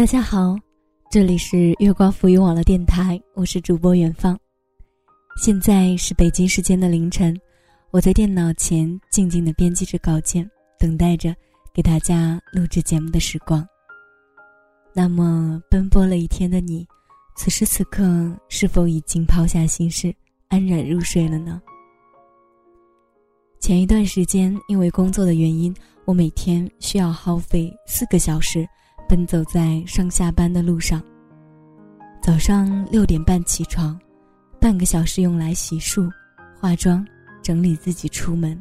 大家好，这里是月光浮云网络电台，我是主播远方。现在是北京时间的凌晨，我在电脑前静静的编辑着稿件，等待着给大家录制节目的时光。那么，奔波了一天的你，此时此刻是否已经抛下心事，安然入睡了呢？前一段时间，因为工作的原因，我每天需要耗费四个小时。奔走在上下班的路上。早上六点半起床，半个小时用来洗漱、化妆、整理自己出门，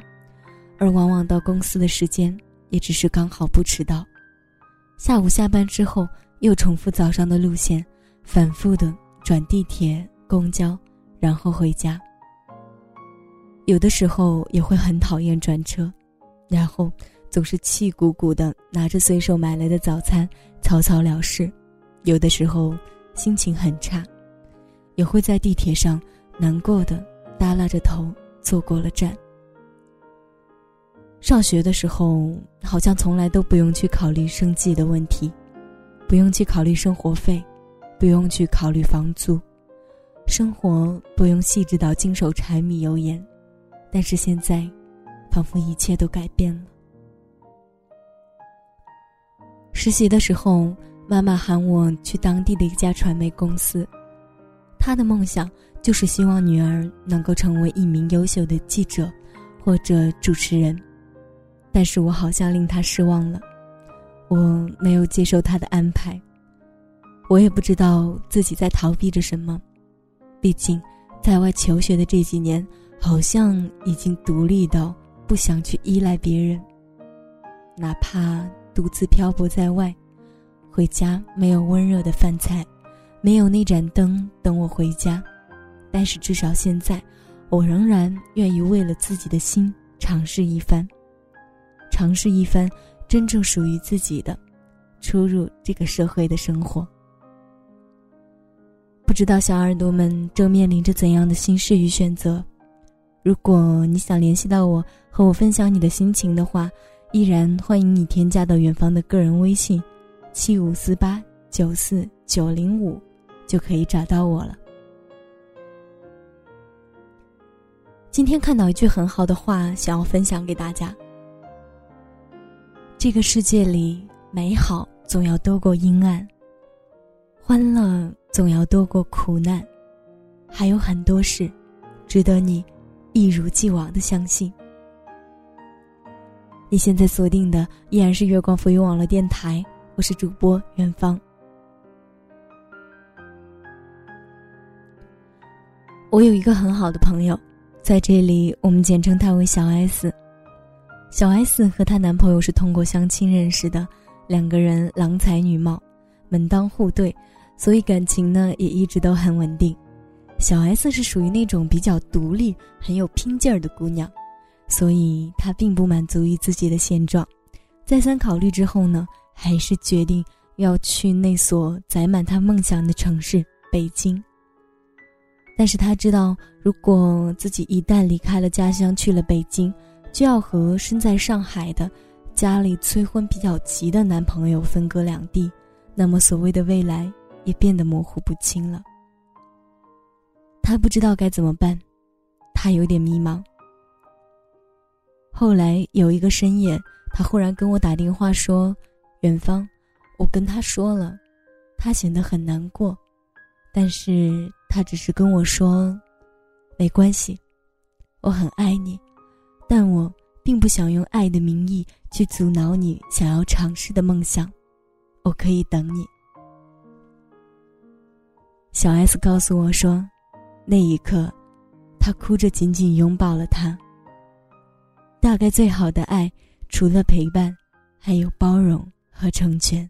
而往往到公司的时间也只是刚好不迟到。下午下班之后，又重复早上的路线，反复的转地铁、公交，然后回家。有的时候也会很讨厌转车，然后。总是气鼓鼓的拿着随手买来的早餐，草草了事。有的时候心情很差，也会在地铁上难过的耷拉着头坐过了站。上学的时候，好像从来都不用去考虑生计的问题，不用去考虑生活费，不用去考虑房租，生活不用细致到经手柴米油盐。但是现在，仿佛一切都改变了。实习的时候，妈妈喊我去当地的一家传媒公司，她的梦想就是希望女儿能够成为一名优秀的记者或者主持人。但是我好像令她失望了，我没有接受她的安排。我也不知道自己在逃避着什么，毕竟在外求学的这几年，好像已经独立到不想去依赖别人，哪怕。独自漂泊在外，回家没有温热的饭菜，没有那盏灯等我回家。但是至少现在，我仍然愿意为了自己的心尝试一番，尝试一番真正属于自己的，出入这个社会的生活。不知道小耳朵们正面临着怎样的心事与选择？如果你想联系到我，和我分享你的心情的话。依然欢迎你添加到远方的个人微信，七五四八九四九零五，就可以找到我了。今天看到一句很好的话，想要分享给大家：这个世界里，美好总要多过阴暗，欢乐总要多过苦难，还有很多事，值得你一如既往的相信。你现在锁定的依然是月光浮云网络电台，我是主播远方。我有一个很好的朋友，在这里我们简称她为小 S。小 S 和她男朋友是通过相亲认识的，两个人郎才女貌，门当户对，所以感情呢也一直都很稳定。小 S 是属于那种比较独立、很有拼劲儿的姑娘。所以他并不满足于自己的现状，再三考虑之后呢，还是决定要去那所载满他梦想的城市——北京。但是他知道，如果自己一旦离开了家乡，去了北京，就要和身在上海的、家里催婚比较急的男朋友分隔两地，那么所谓的未来也变得模糊不清了。他不知道该怎么办，他有点迷茫。后来有一个深夜，他忽然跟我打电话说：“远方，我跟他说了，他显得很难过，但是他只是跟我说，没关系，我很爱你，但我并不想用爱的名义去阻挠你想要尝试的梦想，我可以等你。”小 S 告诉我说，那一刻，他哭着紧紧拥抱了他。大概最好的爱，除了陪伴，还有包容和成全。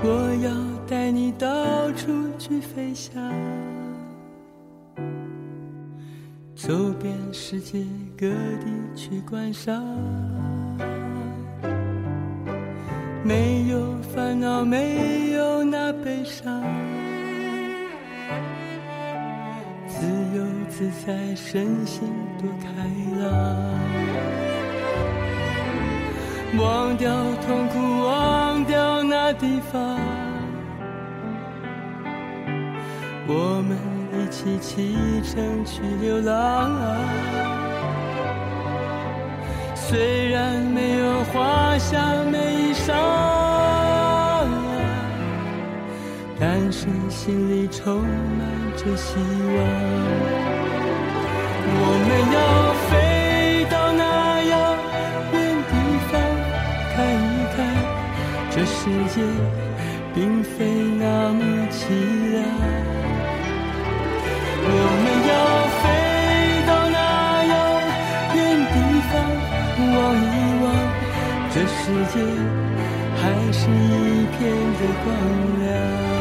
我要带你到处去飞翔，走遍世界各地去观赏。没有烦恼，没有那悲伤，自由自在，身心多开朗。忘掉痛苦，忘掉那地方，我们一起启程去流浪。虽然没有华厦美但是心里充满着希望。我们要飞到那遥远地方，看一看这世界并非那么凄凉。我们要飞到那遥远地方，望一望这世界还是一片的光亮。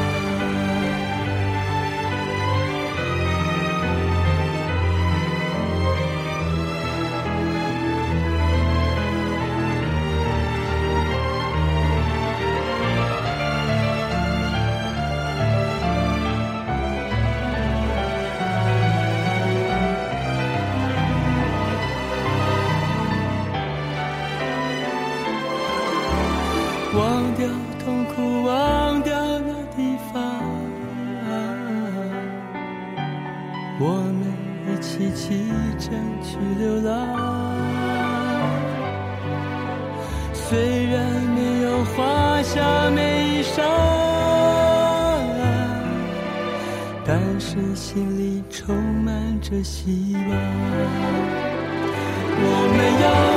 忘掉痛苦，忘掉那地方，我们一起启程去流浪。虽然没有华厦美衣裳，但是心里充满着希望。我们要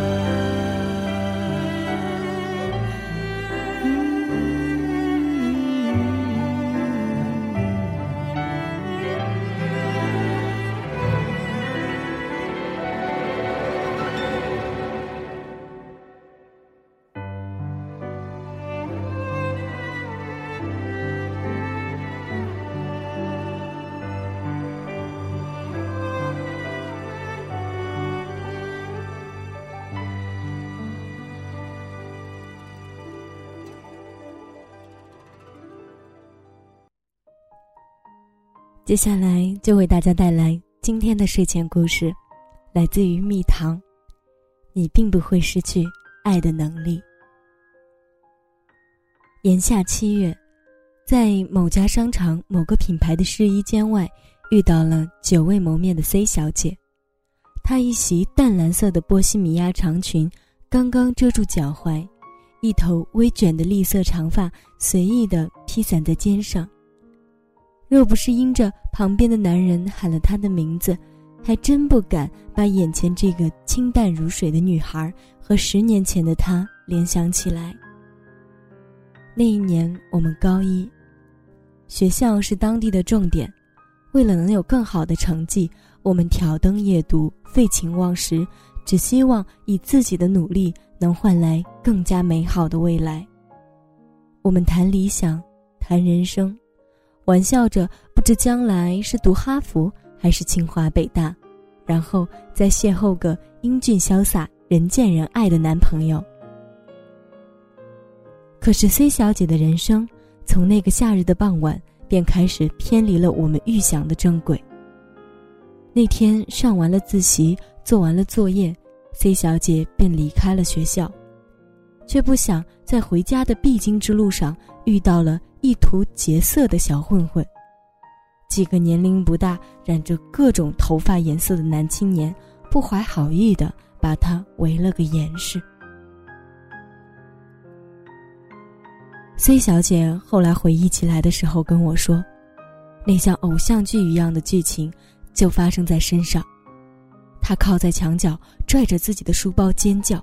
接下来就为大家带来今天的睡前故事，来自于蜜糖。你并不会失去爱的能力。炎夏七月，在某家商场某个品牌的试衣间外，遇到了久未谋面的 C 小姐。她一袭淡蓝色的波西米亚长裙刚刚遮住脚踝，一头微卷的栗色长发随意的披散在肩上。若不是因着旁边的男人喊了她的名字，还真不敢把眼前这个清淡如水的女孩和十年前的她联想起来。那一年我们高一，学校是当地的重点，为了能有更好的成绩，我们挑灯夜读，废寝忘食，只希望以自己的努力能换来更加美好的未来。我们谈理想，谈人生。玩笑着，不知将来是读哈佛还是清华北大，然后再邂逅个英俊潇洒、人见人爱的男朋友。可是 C 小姐的人生，从那个夏日的傍晚便开始偏离了我们预想的正轨。那天上完了自习，做完了作业，C 小姐便离开了学校，却不想在回家的必经之路上遇到了。意图劫色的小混混，几个年龄不大、染着各种头发颜色的男青年，不怀好意的把他围了个严实。C 小姐后来回忆起来的时候跟我说，那像偶像剧一样的剧情就发生在身上。她靠在墙角，拽着自己的书包尖叫，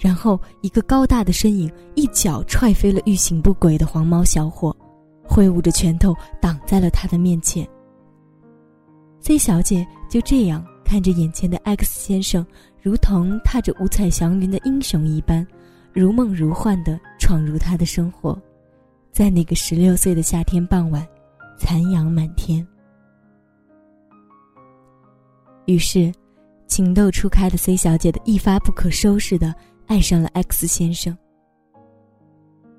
然后一个高大的身影一脚踹飞了欲行不轨的黄毛小伙，挥舞着拳头挡在了他的面前。C 小姐就这样看着眼前的 X 先生，如同踏着五彩祥云的英雄一般。如梦如幻地闯入他的生活，在那个十六岁的夏天傍晚，残阳满天。于是，情窦初开的 C 小姐的一发不可收拾的爱上了 X 先生。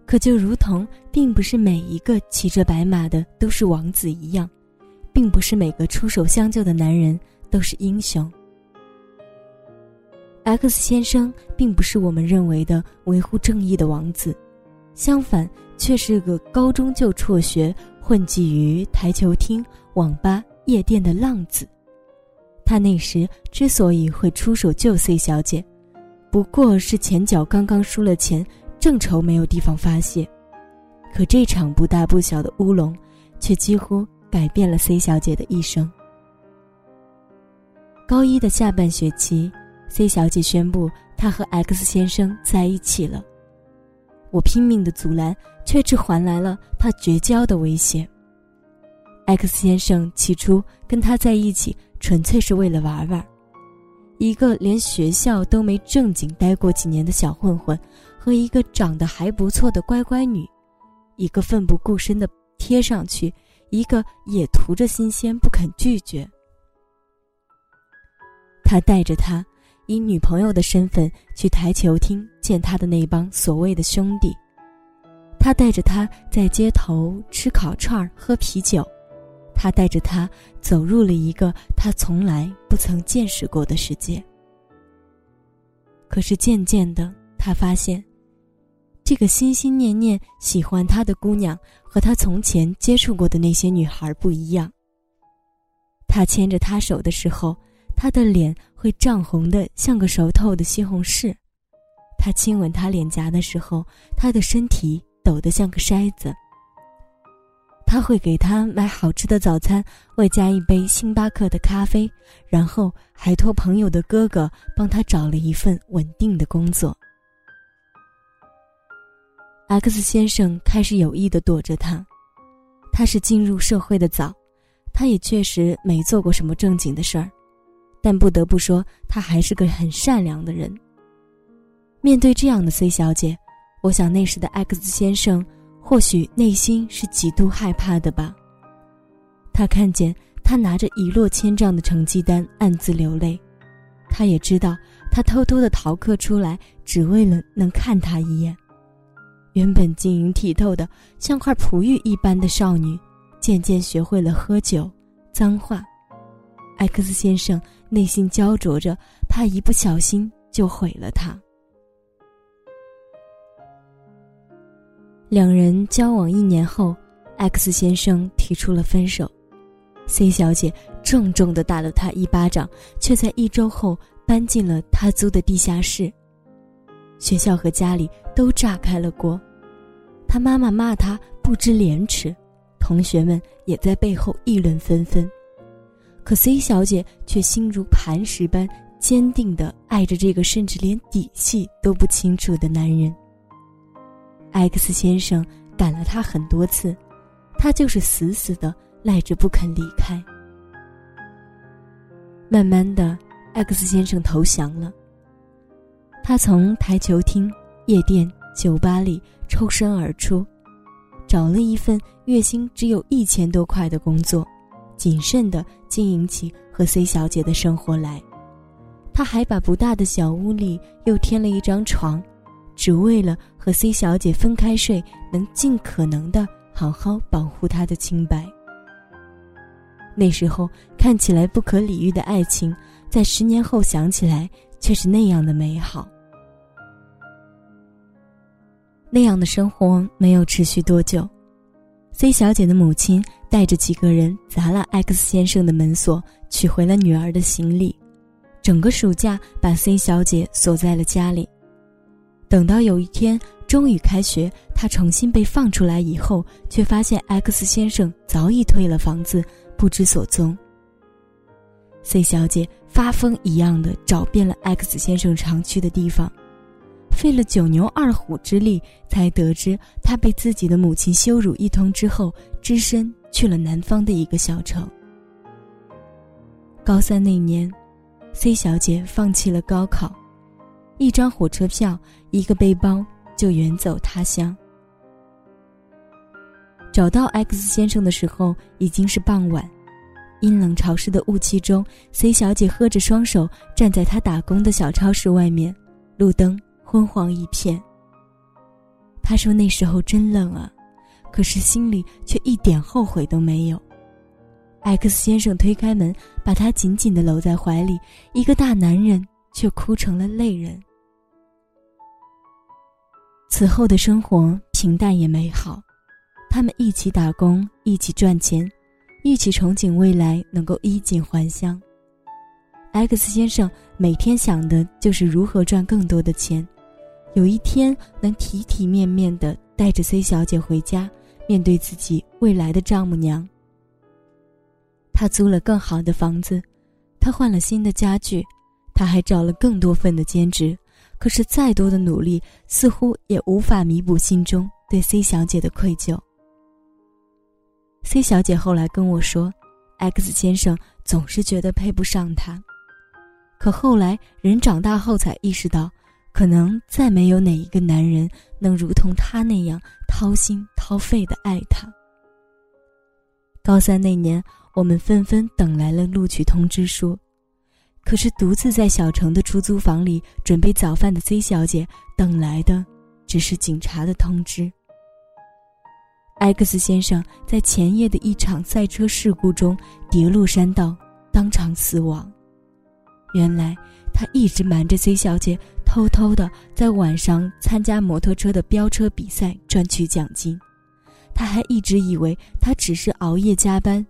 可就如同并不是每一个骑着白马的都是王子一样，并不是每个出手相救的男人都是英雄。X 先生并不是我们认为的维护正义的王子，相反，却是个高中就辍学、混迹于台球厅、网吧、夜店的浪子。他那时之所以会出手救 C 小姐，不过是前脚刚刚输了钱，正愁没有地方发泄。可这场不大不小的乌龙，却几乎改变了 C 小姐的一生。高一的下半学期。C 小姐宣布她和 X 先生在一起了，我拼命的阻拦，却只换来了他绝交的威胁。X 先生起初跟他在一起纯粹是为了玩玩，一个连学校都没正经待过几年的小混混，和一个长得还不错的乖乖女，一个奋不顾身的贴上去，一个也图着新鲜不肯拒绝。他带着她。以女朋友的身份去台球厅见他的那帮所谓的兄弟，他带着她在街头吃烤串儿喝啤酒，他带着她走入了一个他从来不曾见识过的世界。可是渐渐的，他发现，这个心心念念喜欢他的姑娘和他从前接触过的那些女孩不一样。他牵着她手的时候。她的脸会涨红的像个熟透的西红柿，他亲吻她脸颊的时候，他的身体抖得像个筛子。他会给他买好吃的早餐，外加一杯星巴克的咖啡，然后还托朋友的哥哥帮他找了一份稳定的工作。X 先生开始有意的躲着他，他是进入社会的早，他也确实没做过什么正经的事儿。但不得不说，他还是个很善良的人。面对这样的 C 小姐，我想那时的 X 先生或许内心是极度害怕的吧。他看见他拿着一落千丈的成绩单，暗自流泪。他也知道，他偷偷的逃课出来，只为了能看他一眼。原本晶莹剔透的像块璞玉一般的少女，渐渐学会了喝酒、脏话。艾克斯先生。内心焦灼着，怕一不小心就毁了他。两人交往一年后，X 先生提出了分手，C 小姐重重的打了他一巴掌，却在一周后搬进了他租的地下室。学校和家里都炸开了锅，他妈妈骂他不知廉耻，同学们也在背后议论纷纷。可 C 小姐却心如磐石般坚定地爱着这个甚至连底细都不清楚的男人。X 先生赶了他很多次，他就是死死的赖着不肯离开。慢慢的，X 先生投降了。他从台球厅、夜店、酒吧里抽身而出，找了一份月薪只有一千多块的工作。谨慎的经营起和 C 小姐的生活来，他还把不大的小屋里又添了一张床，只为了和 C 小姐分开睡，能尽可能的好好保护她的清白。那时候看起来不可理喻的爱情，在十年后想起来却是那样的美好。那样的生活没有持续多久，C 小姐的母亲。带着几个人砸了 X 先生的门锁，取回了女儿的行李，整个暑假把 C 小姐锁在了家里。等到有一天终于开学，他重新被放出来以后，却发现 X 先生早已退了房子，不知所踪。C 小姐发疯一样的找遍了 X 先生常去的地方，费了九牛二虎之力，才得知他被自己的母亲羞辱一通之后，只身去了南方的一个小城。高三那年，C 小姐放弃了高考，一张火车票，一个背包，就远走他乡。找到 X 先生的时候，已经是傍晚。阴冷潮湿的雾气中，C 小姐喝着双手站在她打工的小超市外面，路灯昏黄一片。她说：“那时候真冷啊，可是心里却一点后悔都没有。”X 先生推开门，把她紧紧地搂在怀里，一个大男人却哭成了泪人。此后的生活平淡也美好，他们一起打工，一起赚钱。一起憧憬未来能够衣锦还乡。X 先生每天想的就是如何赚更多的钱，有一天能体体面面的带着 C 小姐回家，面对自己未来的丈母娘。他租了更好的房子，他换了新的家具，他还找了更多份的兼职。可是再多的努力，似乎也无法弥补心中对 C 小姐的愧疚。C 小姐后来跟我说，X 先生总是觉得配不上她，可后来人长大后才意识到，可能再没有哪一个男人能如同他那样掏心掏肺的爱她。高三那年，我们纷纷等来了录取通知书，可是独自在小城的出租房里准备早饭的 C 小姐等来的，只是警察的通知。X 先生在前夜的一场赛车事故中跌落山道，当场死亡。原来他一直瞒着 C 小姐，偷偷的在晚上参加摩托车的飙车比赛，赚取奖金。他还一直以为他只是熬夜加班，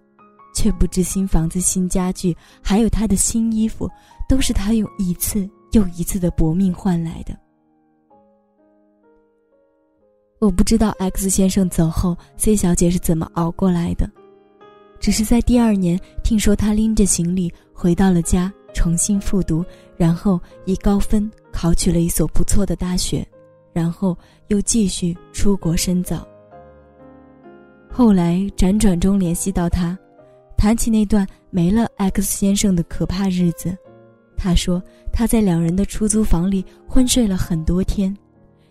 却不知新房子、新家具，还有他的新衣服，都是他用一次又一次的搏命换来的。我不知道 X 先生走后，C 小姐是怎么熬过来的。只是在第二年，听说她拎着行李回到了家，重新复读，然后以高分考取了一所不错的大学，然后又继续出国深造。后来辗转中联系到他，谈起那段没了 X 先生的可怕日子，他说他在两人的出租房里昏睡了很多天。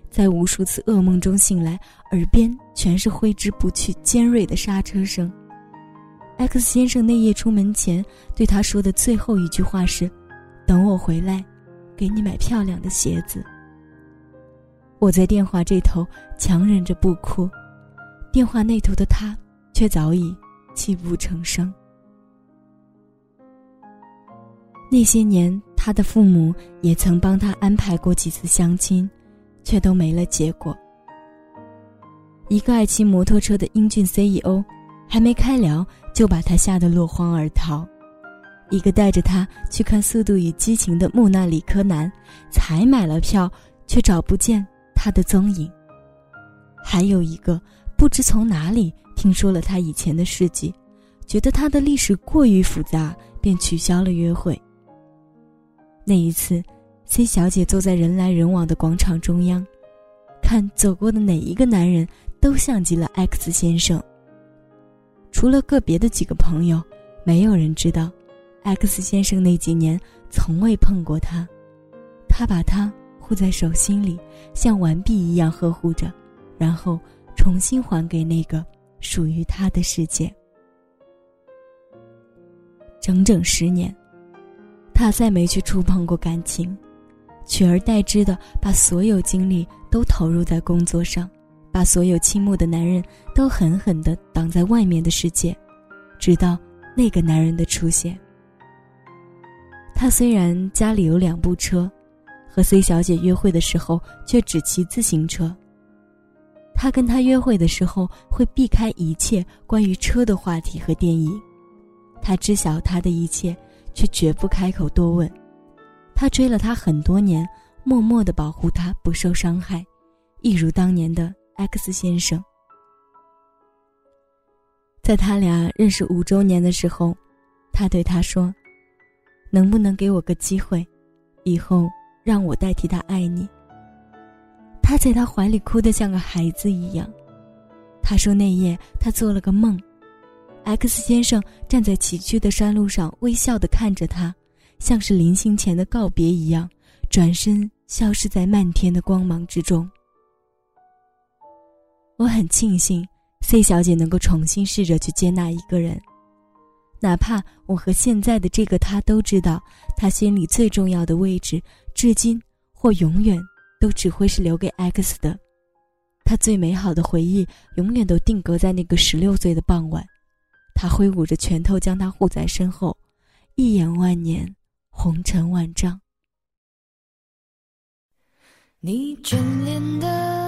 在无数次噩梦中醒来，耳边全是挥之不去、尖锐的刹车声。X 先生那夜出门前对他说的最后一句话是：“等我回来，给你买漂亮的鞋子。”我在电话这头强忍着不哭，电话那头的他却早已泣不成声。那些年，他的父母也曾帮他安排过几次相亲。却都没了结果。一个爱骑摩托车的英俊 CEO，还没开聊就把他吓得落荒而逃；一个带着他去看《速度与激情》的木纳里科男，才买了票却找不见他的踪影；还有一个不知从哪里听说了他以前的事迹，觉得他的历史过于复杂，便取消了约会。那一次。C 小姐坐在人来人往的广场中央，看走过的哪一个男人，都像极了 X 先生。除了个别的几个朋友，没有人知道，X 先生那几年从未碰过她。他把她护在手心里，像完璧一样呵护着，然后重新还给那个属于他的世界。整整十年，他再没去触碰过感情。取而代之的，把所有精力都投入在工作上，把所有倾慕的男人都狠狠地挡在外面的世界，直到那个男人的出现。他虽然家里有两部车，和 C 小姐约会的时候却只骑自行车。他跟她约会的时候会避开一切关于车的话题和电影，他知晓他的一切，却绝不开口多问。他追了她很多年，默默的保护她不受伤害，一如当年的 X 先生。在他俩认识五周年的时候，他对他说：“能不能给我个机会，以后让我代替他爱你？”他在他怀里哭得像个孩子一样。他说那夜他做了个梦，X 先生站在崎岖的山路上，微笑地看着他，像是临行前的告别一样，转身消失在漫天的光芒之中。我很庆幸 C 小姐能够重新试着去接纳一个人，哪怕我和现在的这个他都知道，他心里最重要的位置，至今或永远都只会是留给 X 的。他最美好的回忆，永远都定格在那个十六岁的傍晚，他挥舞着拳头将他护在身后，一眼万年，红尘万丈。你眷恋的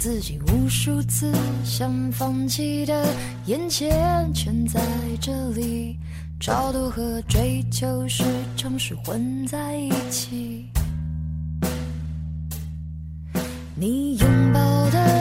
自己无数次，想放弃的眼前全在这里，超度和追求时常是混在一起。你拥抱的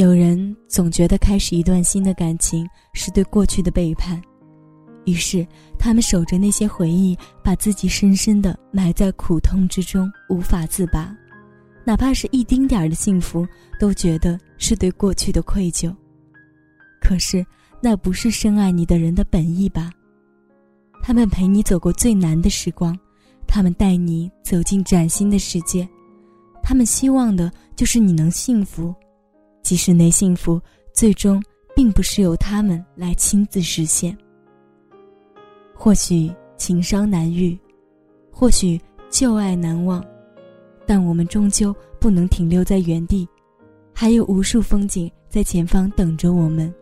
有人总觉得开始一段新的感情是对过去的背叛，于是他们守着那些回忆，把自己深深的埋在苦痛之中，无法自拔。哪怕是一丁点儿的幸福，都觉得是对过去的愧疚。可是，那不是深爱你的人的本意吧？他们陪你走过最难的时光，他们带你走进崭新的世界，他们希望的就是你能幸福。即使那幸福最终并不是由他们来亲自实现，或许情伤难愈，或许旧爱难忘，但我们终究不能停留在原地，还有无数风景在前方等着我们，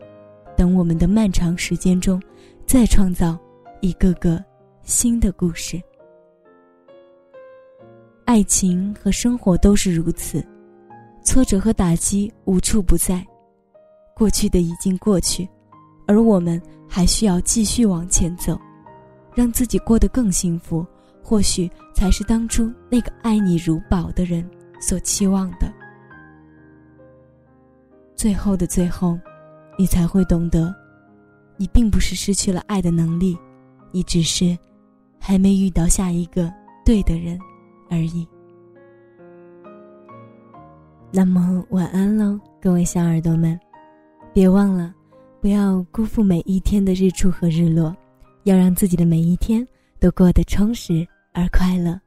等我们的漫长时间中，再创造一个个新的故事。爱情和生活都是如此。挫折和打击无处不在，过去的已经过去，而我们还需要继续往前走，让自己过得更幸福。或许才是当初那个爱你如宝的人所期望的。最后的最后，你才会懂得，你并不是失去了爱的能力，你只是还没遇到下一个对的人而已。那么晚安喽，各位小耳朵们，别忘了，不要辜负每一天的日出和日落，要让自己的每一天都过得充实而快乐。